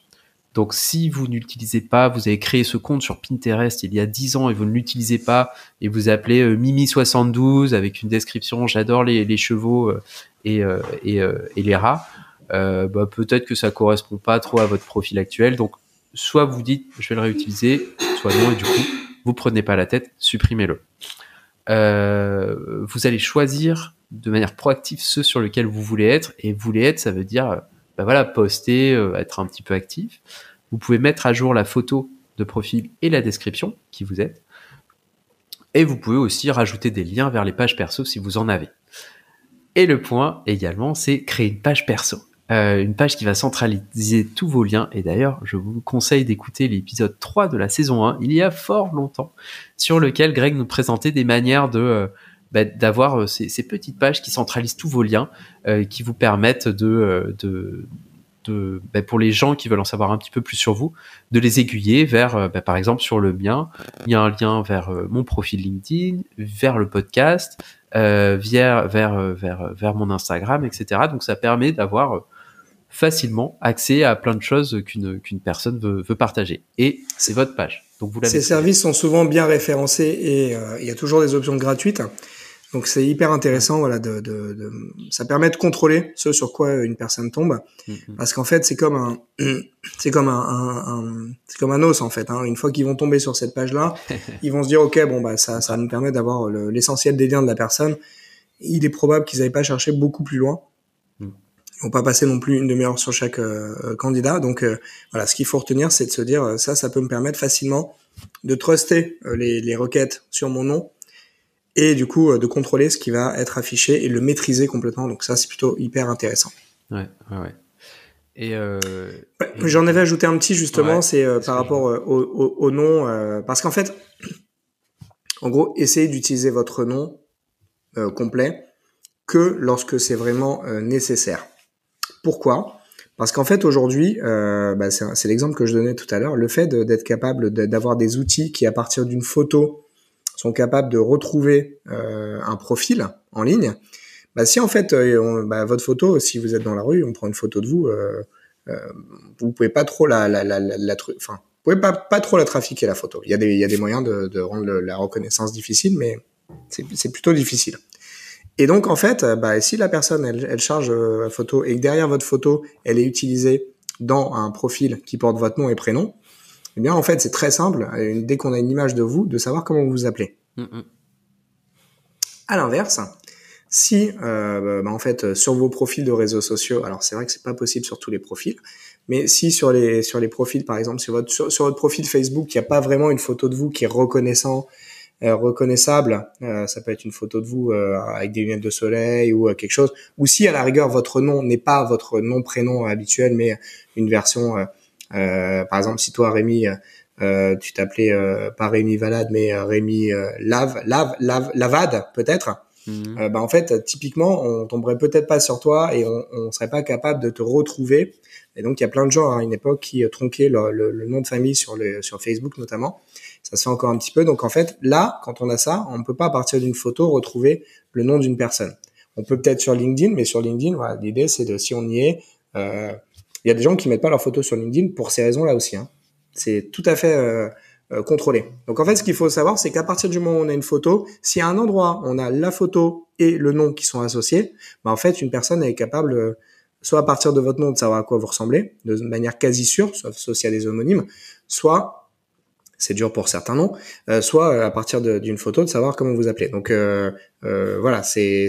Donc si vous n'utilisez pas, vous avez créé ce compte sur Pinterest il y a 10 ans et vous ne l'utilisez pas et vous appelez euh, Mimi72 avec une description j'adore les, les, chevaux euh, et, et, et, les rats, euh, bah, peut-être que ça correspond pas trop à votre profil actuel. Donc, soit vous dites, je vais le réutiliser, soit non, et du coup, vous prenez pas la tête, supprimez-le. Euh, vous allez choisir de manière proactive ceux sur lesquels vous voulez être. Et voulez être, ça veut dire, bah voilà, poster, euh, être un petit peu actif. Vous pouvez mettre à jour la photo de profil et la description qui vous êtes. Et vous pouvez aussi rajouter des liens vers les pages perso si vous en avez. Et le point également, c'est créer une page perso. Euh, une page qui va centraliser tous vos liens. Et d'ailleurs, je vous conseille d'écouter l'épisode 3 de la saison 1, il y a fort longtemps, sur lequel Greg nous présentait des manières de euh, bah, d'avoir euh, ces, ces, petites pages qui centralisent tous vos liens, qui vous permettent de, de, de bah, pour les gens qui veulent en savoir un petit peu plus sur vous, de les aiguiller vers, bah, par exemple, sur le mien, il y a un lien vers mon profil LinkedIn, vers le podcast, euh, vers, vers, vers, vers mon Instagram, etc. Donc ça permet d'avoir facilement accès à plein de choses qu'une qu'une personne veut, veut, partager. Et c'est votre page. Donc vous Ces services sont souvent bien référencés et euh, il y a toujours des options gratuites. Donc c'est hyper intéressant, voilà, de, de, de, ça permet de contrôler ce sur quoi une personne tombe, mm-hmm. parce qu'en fait c'est comme un, [clears throat] c'est comme un, un, c'est comme un os en fait. Hein. Une fois qu'ils vont tomber sur cette page-là, [laughs] ils vont se dire ok bon bah ça, ça nous permet d'avoir l'essentiel des liens de la personne. Il est probable qu'ils n'aient pas cherché beaucoup plus loin. Mm. Ils vont pas passer non plus une demi-heure sur chaque euh, candidat. Donc euh, voilà, ce qu'il faut retenir, c'est de se dire ça, ça peut me permettre facilement de truster euh, les, les requêtes sur mon nom et du coup euh, de contrôler ce qui va être affiché et le maîtriser complètement. Donc ça, c'est plutôt hyper intéressant. Ouais, ouais, ouais. Et, euh, j'en avais ajouté un petit justement, c'est euh, par rapport au, au, nom, parce qu'en fait, en gros, essayez d'utiliser votre nom complet que lorsque c'est vraiment nécessaire. Pourquoi? Parce qu'en fait, aujourd'hui, bah, c'est l'exemple que je donnais tout à l'heure, le fait d'être capable d'avoir des outils qui, à partir d'une photo, sont capables de retrouver euh, un profil en ligne, bah, si en fait euh, bah, votre photo, si vous êtes dans la rue, on prend une photo de vous, euh, vous pouvez pas trop la, enfin, vous pouvez pas, pas trop la trafiquer la photo. Il y a des, moyens de, rendre la reconnaissance difficile, mais c'est plutôt difficile. Et donc en fait, bah, si la personne elle charge la photo et que derrière votre photo elle est utilisée dans un profil qui porte votre nom et prénom, eh bien, en fait, c'est très simple. Dès qu'on a une image de vous, de savoir comment vous vous appelez. Mm, mm. À l'inverse, si, euh, bah, en fait, sur vos profils de réseaux sociaux, alors c'est vrai que c'est pas possible sur tous les profils, mais si sur les sur les profils, par exemple, sur votre sur, votre profil Facebook, il n'y a pas vraiment une photo de vous qui est reconnaissant, euh, reconnaissable, euh, ça peut être une photo de vous euh, avec des lunettes de soleil ou quelque chose, ou si à la rigueur votre nom n'est pas votre nom prénom habituel, mais une version euh, par exemple, si toi, Rémi, euh, tu t'appelais euh, pas Rémi Valade, mais Rémi Lave, Lave, Lave, Lavade, peut-être. Mhm. bah en fait, typiquement, on tomberait peut-être pas sur toi et on, on serait pas capable de te retrouver. Et donc, il y a plein de gens à une époque qui tronquaient le, le, nom de famille sur, le, sur Facebook notamment. Ça se fait encore un petit peu. Donc, en fait, là, quand on a ça, on peut pas à partir d'une photo retrouver le nom d'une personne. On peut peut-être sur LinkedIn, mais sur LinkedIn, voilà, l'idée c'est de si on y est, euh, il y a des gens qui mettent pas leurs photos sur LinkedIn pour ces raisons-là aussi. Hein. C'est tout à fait euh, euh, contrôlé. Donc en fait, ce qu'il faut savoir, c'est qu'à partir du moment où on a une photo, si à un endroit on a la photo et le nom qui sont associés, bah en fait une personne est capable, euh, soit à partir de votre nom de savoir à quoi vous ressemblez, de manière quasi sûre, sauf, s'il y a des homonymes, soit c'est dur pour certains noms, soit à partir d'une photo de savoir comment vous appelez. Donc voilà, c'est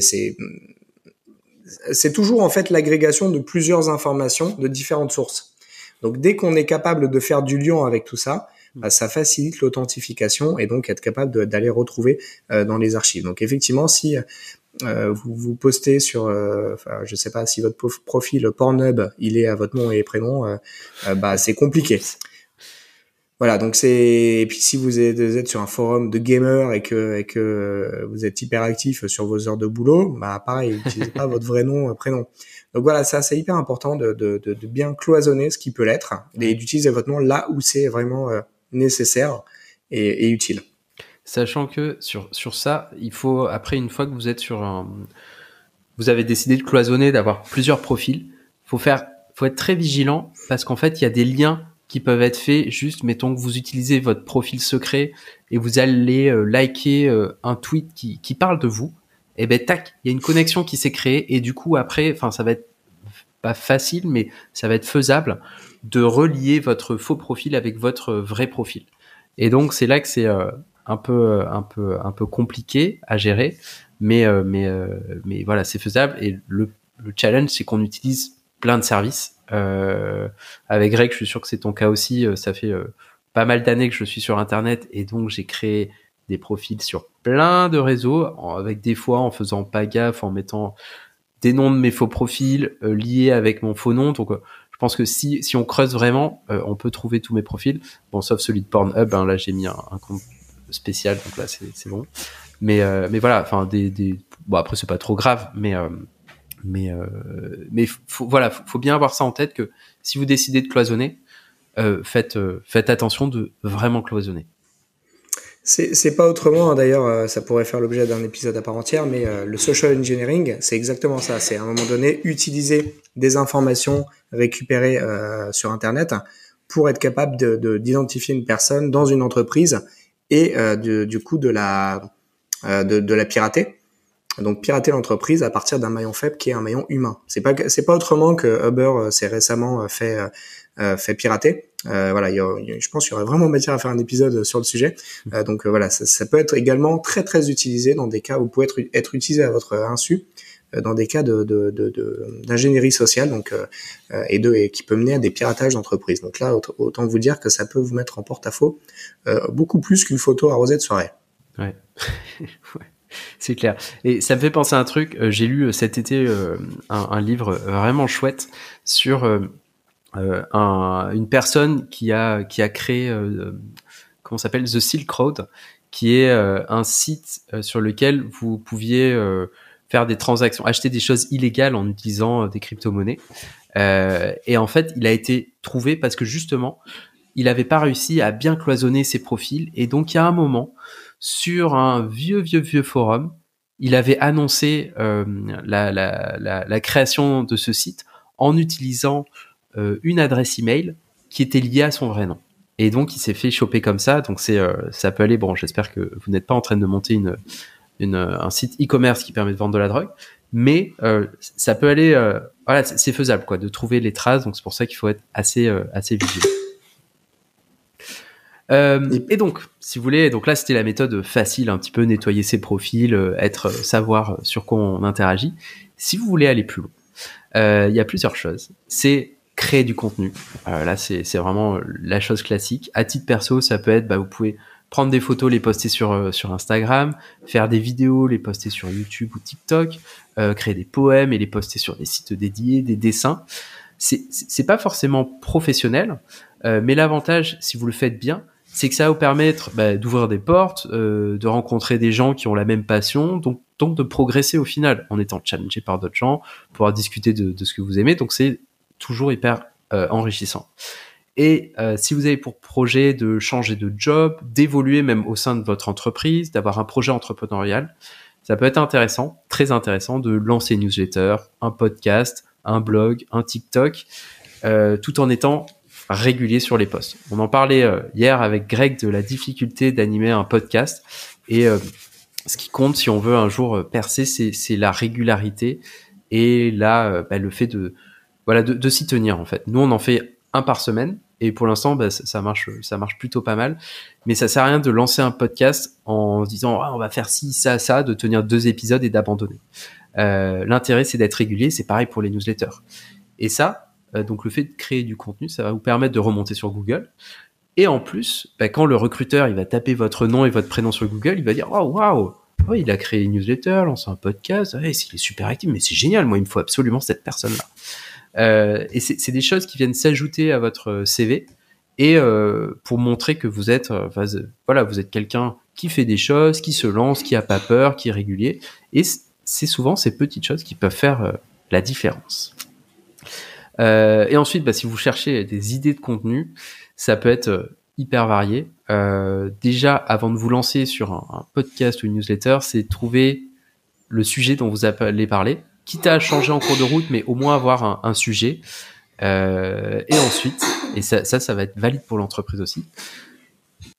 c'est toujours en fait l'agrégation de plusieurs informations de différentes sources. Donc dès qu'on est capable de faire du lien avec tout ça, bah, ça facilite l'authentification et donc être capable d'aller retrouver euh, dans les archives. Donc effectivement, si euh, vous vous postez sur, euh, je sais pas si votre profil Pornhub il est à votre nom et prénom, euh, bah c'est compliqué. Voilà, donc c'est et puis si vous êtes, sur un forum de gamers et que et que vous êtes hyper actif sur vos heures de boulot, bah pareil, n'utilisez pas [laughs] votre vrai nom, euh, prénom. Donc voilà, ça c'est hyper important de, de, de, bien cloisonner ce qui peut l'être et d'utiliser votre nom là où c'est vraiment euh, nécessaire et, et, utile. Sachant que sur sur ça, il faut après une fois que vous êtes sur un, vous avez décidé de cloisonner, d'avoir plusieurs profils, faut faire, faut être très vigilant parce qu'en fait il y a des liens qui peuvent être faits. Juste, mettons que vous utilisez votre profil secret et vous allez euh, liker euh, un tweet qui, qui parle de vous, et eh ben tac, il y a une connexion qui s'est créée. Et du coup après, enfin ça va être pas facile, mais ça va être faisable de relier votre faux profil avec votre vrai profil. Et donc c'est là que c'est euh, un peu un peu un peu compliqué à gérer, mais mais mais voilà c'est faisable. Et le, le challenge c'est qu'on utilise plein de services avec Greg, je suis sûr que c'est ton cas aussi. Euh, ça fait euh, pas mal d'années que je suis sur Internet et donc j'ai créé des profils sur plein de réseaux, avec des fois en faisant pas gaffe, en mettant des noms de mes faux profils liés avec mon faux nom. Donc, je pense que si, si on creuse vraiment, on peut trouver tous mes profils. Bon, sauf celui de Pornhub. Hein, là, j'ai mis un, compte spécial, donc là, c'est bon. Mais, mais voilà, enfin, des, des... Bon, après, c'est pas trop grave, mais mais euh, mais faut, voilà, faut, bien avoir ça en tête que si vous décidez de cloisonner, euh, faites euh, faites attention de vraiment cloisonner. C'est pas autrement, hein, d'ailleurs, ça pourrait faire l'objet d'un épisode à part entière, mais le social engineering, c'est exactement ça. C'est à un moment donné utiliser des informations récupérées sur Internet pour être capable d'identifier de, une personne dans une entreprise et du coup de la, de la pirater donc pirater l'entreprise à partir d'un maillon faible qui est un maillon humain. C'est pas c'est pas autrement que Uber s'est récemment fait fait pirater. voilà, je pense qu'il y aurait vraiment matière à faire un épisode sur le sujet. donc voilà, ça, peut être également très très utilisé dans des cas où vous pouvez être, être utilisé à votre insu euh, dans des cas de, d'ingénierie sociale donc euh, euh, et, de, et qui peut mener à des piratages d'entreprise. Donc là, autant vous dire que ça peut vous mettre en porte-à-faux beaucoup plus qu'une photo arrosée de soirée. Ouais. [laughs] C'est clair. Et ça me fait penser à un truc. J'ai lu cet été un, livre vraiment chouette sur une personne qui a qui a créé comment s'appelle The Silk Road, qui est un site sur lequel vous pouviez faire des transactions, acheter des choses illégales en utilisant euh, des crypto-monnaies. Euh, et en fait, il a été trouvé parce que justement, il n'avait pas réussi à bien cloisonner ses profils. Et donc, il y a un moment, sur un vieux, vieux, vieux forum, il avait annoncé euh, la, la, la, la, création de ce site en utilisant euh, une adresse email qui était liée à son vrai nom. Et donc, il s'est fait choper comme ça. Donc, c'est, euh, ça peut aller. Bon, j'espère que vous n'êtes pas en train de monter une, un site e-commerce qui permet de vendre de la drogue, mais euh, ça peut aller, euh, voilà, c'est faisable quoi, de trouver les traces. Donc c'est pour ça qu'il faut être assez euh, assez vigilant. Et donc, si vous voulez, donc là c'était la méthode facile, un petit peu nettoyer ses profils, être, savoir sur quoi on interagit. Si vous voulez aller plus loin, il y a plusieurs choses. C'est créer du contenu. là, c'est vraiment la chose classique. À titre perso, ça peut être, bah, vous pouvez prendre des photos, les poster sur, euh, sur Instagram, faire des vidéos, les poster sur YouTube ou TikTok, euh, créer des poèmes et les poster sur des sites dédiés, des dessins. C'est pas forcément professionnel, euh, mais l'avantage, si vous le faites bien, c'est que ça va vous permettre bah, d'ouvrir des portes, de rencontrer des gens qui ont la même passion, donc, de progresser au final en étant challengé par d'autres gens, pouvoir discuter de, ce que vous aimez. Donc c'est toujours hyper enrichissant. Et euh, si vous avez pour projet de changer de job, d'évoluer même au sein de votre entreprise, d'avoir un projet entrepreneurial, ça peut être intéressant, très intéressant, de lancer une newsletter, un podcast, un blog, un TikTok, euh, tout en étant régulier sur les posts. On en parlait euh, hier avec Greg de la difficulté d'animer un podcast et ce qui compte si on veut un jour percer, c'est la régularité et là, bah, le fait de voilà de, s'y tenir en fait. Nous, on en fait un par semaine. Et pour l'instant, bah, ça marche, ça marche plutôt pas mal. Mais ça sert à rien de lancer un podcast en disant ah, on va faire ci, ça, ça, de tenir deux épisodes et d'abandonner. Euh, L'intérêt, c'est d'être régulier. C'est pareil pour les newsletters. Et ça, euh, donc le fait de créer du contenu, ça va vous permettre de remonter sur Google. Et en plus, bah, quand le recruteur il va taper votre nom et votre prénom sur Google, il va dire oh waouh, oh, il a créé une newsletter, lancé un podcast, il est super actif, mais c'est génial. Moi, il me faut absolument cette personne là. Euh, et c'est des choses qui viennent s'ajouter à votre euh, CV et euh, pour montrer que vous êtes, voilà, vous êtes quelqu'un qui fait des choses, qui se lance, qui a pas peur, qui est régulier. Et c'est souvent ces petites choses qui peuvent faire la différence. Euh, et ensuite, bah, si vous cherchez des idées de contenu, ça peut être hyper varié. Euh, déjà, avant de vous lancer sur un, un podcast ou une newsletter, c'est trouver le sujet dont vous allez parler quitte à changer en cours de route, mais au moins avoir un, sujet. Euh, et ensuite, et ça, ça, ça va être valide pour l'entreprise aussi,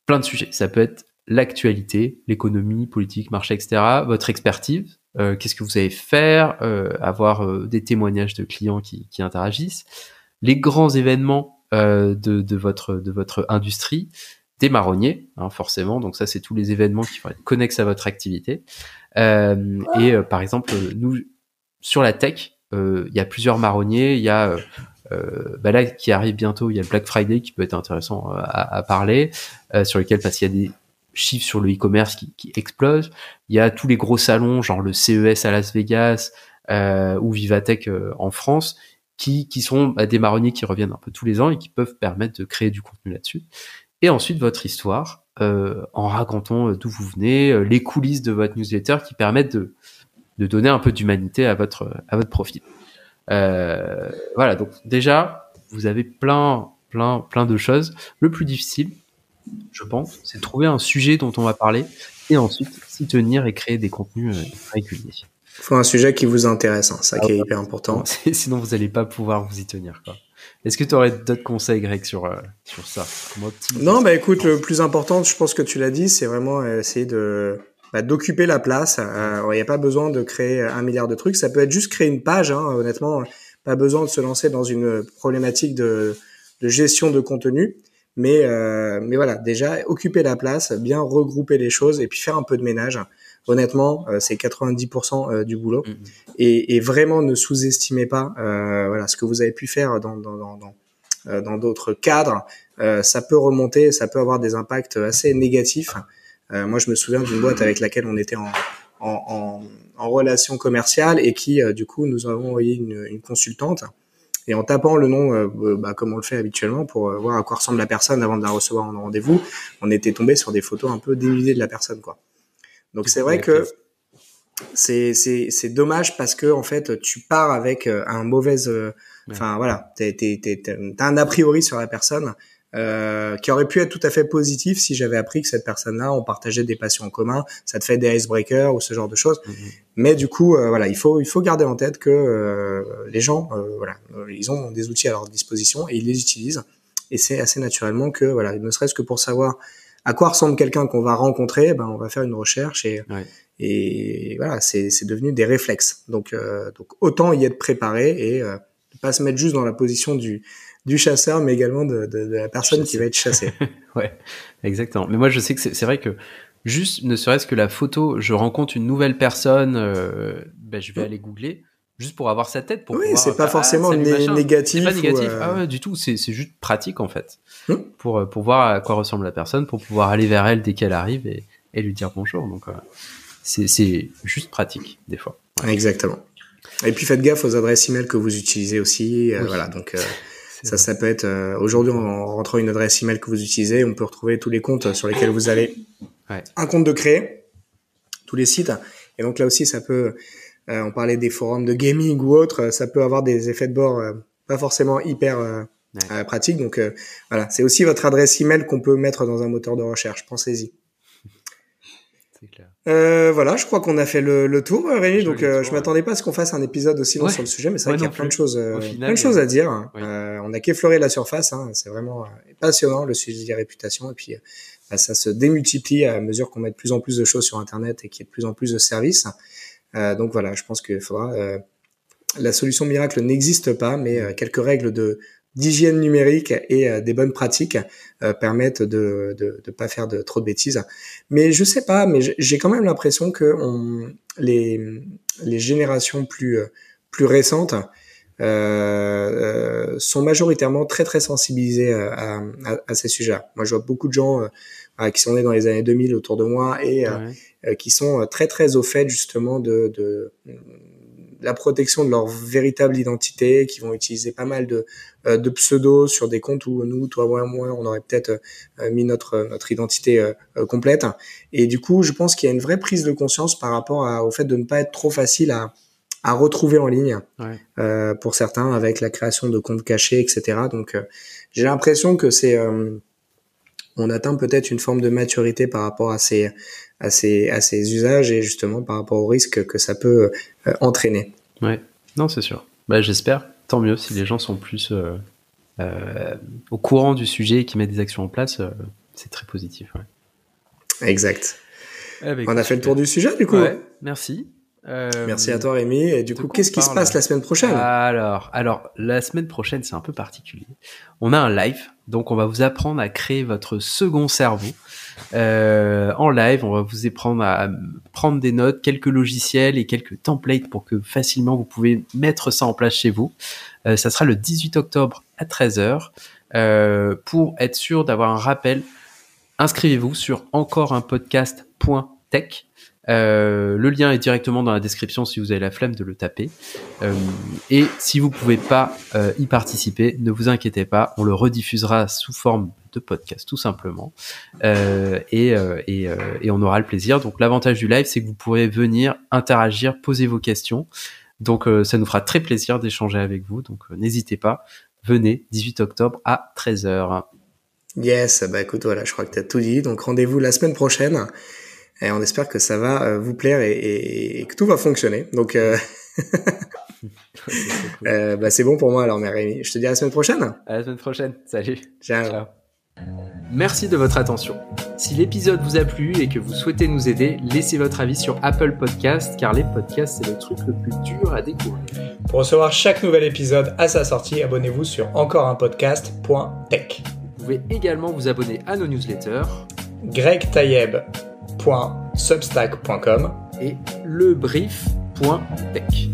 plein de sujets. Ça peut être l'actualité, l'économie, politique, marché, etc. Votre expertise, euh, qu'est-ce que vous savez faire, euh, avoir euh, des témoignages de clients qui, qui interagissent, les grands événements euh, de, de, votre, de votre industrie, des marronniers, hein, forcément. Donc ça, c'est tous les événements qui vont être connexes à votre activité. Euh, et par exemple, nous, sur la tech, euh, il y a plusieurs marronniers. Il y a euh, euh, bah là qui arrive bientôt, il y a Black Friday qui peut être intéressant à, à parler, sur lequel parce qu'il y a des chiffres sur le e-commerce qui, qui explosent. Il y a tous les gros salons, genre le CES à Las Vegas euh, ou Vivatech en France, qui, qui sont bah, des marronniers qui reviennent un peu tous les ans et qui peuvent permettre de créer du contenu là-dessus. Et ensuite votre histoire, euh, en racontant d'où vous venez, les coulisses de votre newsletter qui permettent de de donner un peu d'humanité à votre à votre profil. Euh, voilà, donc déjà vous avez plein plein plein de choses. Le plus difficile, je pense, c'est de trouver un sujet dont on va parler et ensuite s'y tenir et créer des contenus euh, réguliers. Il faut un sujet qui vous intéresse, hein, ça qui est hyper important. [laughs] Sinon, vous n'allez pas pouvoir vous y tenir. Est-ce que tu aurais d'autres conseils, Greg, sur, euh, sur ça? Non, bah écoute, le plus important, je pense que tu l'as dit, c'est vraiment essayer de bah, d'occuper la place. Il n'y a pas besoin de créer un milliard de trucs. Ça peut être juste créer une page. Hein, honnêtement, pas besoin de se lancer dans une problématique de, de gestion de contenu. Mais, euh, mais voilà, déjà, occuper la place, bien regrouper les choses et puis faire un peu de ménage. Honnêtement, euh, c'est 90% euh, du boulot. Mm-hmm. Et, et, vraiment, ne sous-estimez pas euh, voilà, ce que vous avez pu faire dans dans, dans, dans, dans d'autres cadres. ça peut remonter, ça peut avoir des impacts assez négatifs. moi, je me souviens d'une boîte avec laquelle on était en, en, en, en relation commerciale et qui, du coup, nous avons envoyé une, une consultante et en tapant le nom, euh, euh, bah, comme on le fait habituellement, pour euh, voir à quoi ressemble la personne avant de la recevoir en rendez-vous, on était tombé sur des photos un peu dénudées de la personne, quoi. Donc c'est vrai que c'est c'est c'est dommage parce que en fait tu pars avec un mauvais, enfin voilà, t'as un a priori sur la personne euh, qui aurait pu être tout à fait positif si j'avais appris que cette personne-là, on partageait des passions en commun, ça te fait des icebreakers ou ce genre de choses. Mhm. Mais du coup, euh, voilà, il faut il faut garder en tête que euh, les gens, voilà, ils ont des outils à leur disposition et ils les utilisent. Et c'est assez naturellement que voilà, ne serait-ce que pour savoir à quoi ressemble quelqu'un qu'on va rencontrer, ben on va faire une recherche et et voilà, c'est c'est devenu des réflexes. Donc donc autant y être préparé et ne pas se mettre juste dans la position du du chasseur, mais également de, de, de la personne qui va être chassée. [laughs] ouais, exactement. Mais moi, je sais que c'est vrai que juste, ne serait-ce que la photo, je rencontre une nouvelle personne, euh, ben, je vais aller googler juste pour avoir sa tête. Pour oui, c'est pas forcément ah, négatif. pas négatif. Euh, ah ouais, du tout. C'est juste pratique en fait, hmm. pour euh, pour voir à quoi ressemble la personne, pour pouvoir aller vers elle dès qu'elle arrive et, et lui dire bonjour. Donc euh, c'est juste pratique des fois. Exactement. Et puis faites gaffe aux adresses email que vous utilisez aussi. Voilà, donc ça, ça peut être euh, aujourd'hui en rentrant une adresse email que vous utilisez, on peut retrouver tous les comptes sur lesquels vous avez un compte de créer, tous les sites. Et donc là aussi, ça peut, euh, on parlait des forums de gaming ou autres, ça peut avoir des effets de bord euh, pas forcément hyper pratiques. Donc voilà, c'est aussi votre adresse email qu'on peut mettre dans un moteur de recherche. Pensez-y. Euh, voilà, je crois qu'on a fait le, le tour, Rémi. donc, euh, je m'attendais pas à ce qu'on fasse un épisode aussi long sur le sujet, mais c'est vrai qu'il y a plein de choses, euh, plein de choses à dire. Euh, on a qu'effleuré la surface. Hein, c'est vraiment passionnant le sujet des réputations, et puis bah, ça se démultiplie à mesure qu'on met de plus en plus de choses sur Internet et qu'il y a de plus en plus de services. donc voilà, je pense qu'il faudra. la solution miracle n'existe pas, mais quelques règles de d'hygiène numérique et euh, des bonnes pratiques euh, permettent de de de pas faire de trop de bêtises. Mais je sais pas, mais j'ai quand même l'impression que on, les les générations plus plus récentes euh, sont majoritairement très très sensibilisées à, à, à ces sujets-là. Moi, je vois beaucoup de gens qui sont nés dans les années 2000 autour de moi et qui sont très très au fait justement de, de la protection de leur véritable identité, qui vont utiliser pas mal de, euh, de pseudos sur des comptes où nous, toi, moi, moi, on aurait peut-être euh, mis notre notre identité euh, complète. Et du coup, je pense qu'il y a une vraie prise de conscience par rapport à, au fait de ne pas être trop facile à à retrouver en ligne ouais. pour certains avec la création de comptes cachés, etc. Donc, j'ai l'impression que c'est on atteint peut-être une forme de maturité par rapport à ces à ces à ces usages et justement par rapport au risque que ça peut euh, entraîner. Ouais, non, c'est sûr. Bah, j'espère. Tant mieux si les gens sont plus euh, euh, au courant du sujet et qui mettent des actions en place, c'est très positif. Ouais. Exact. Eh ben, On a fait le tour du sujet du coup. Ouais, merci. Euh, Merci à toi Rémi. Et du coup, qu'est-ce qui se passe la semaine prochaine? Alors, alors la semaine prochaine, c'est un peu particulier. On a un live, donc on va vous apprendre à créer votre second cerveau euh, en live. On va vous apprendre à prendre des notes, quelques logiciels et quelques templates pour que facilement vous pouvez mettre ça en place chez vous. Euh, ça sera le 18 octobre à 13h. Euh, pour être sûr d'avoir un rappel, inscrivez-vous sur encore un podcast.tech. Euh, le lien est directement dans la description si vous avez la flemme de le taper. Euh, et si vous pouvez pas euh, y participer, ne vous inquiétez pas, on le rediffusera sous forme de podcast tout simplement. Et, et, et, on aura le plaisir. Donc l'avantage du live, c'est que vous pourrez venir interagir, poser vos questions. Donc ça nous fera très plaisir d'échanger avec vous. Donc n'hésitez pas, venez 18 octobre à 13h. Yes, bah écoute, voilà, je crois que tu tout dit. Donc rendez-vous la semaine prochaine. Et on espère que ça va euh, vous plaire et, que tout va fonctionner. Donc, euh, [laughs] euh, bah, c'est bon pour moi alors, mais Je te dis à la semaine prochaine. À la semaine prochaine. Salut. Ciao. Ciao. Merci de votre attention. Si l'épisode vous a plu et que vous souhaitez nous aider, laissez votre avis sur Apple Podcast car les podcasts c'est le truc le plus dur à découvrir. Pour recevoir chaque nouvel épisode à sa sortie, abonnez-vous sur encoreunpodcast.tech. Vous pouvez également vous abonner à nos newsletters gregtayeb.substack.com et lebrief.tech.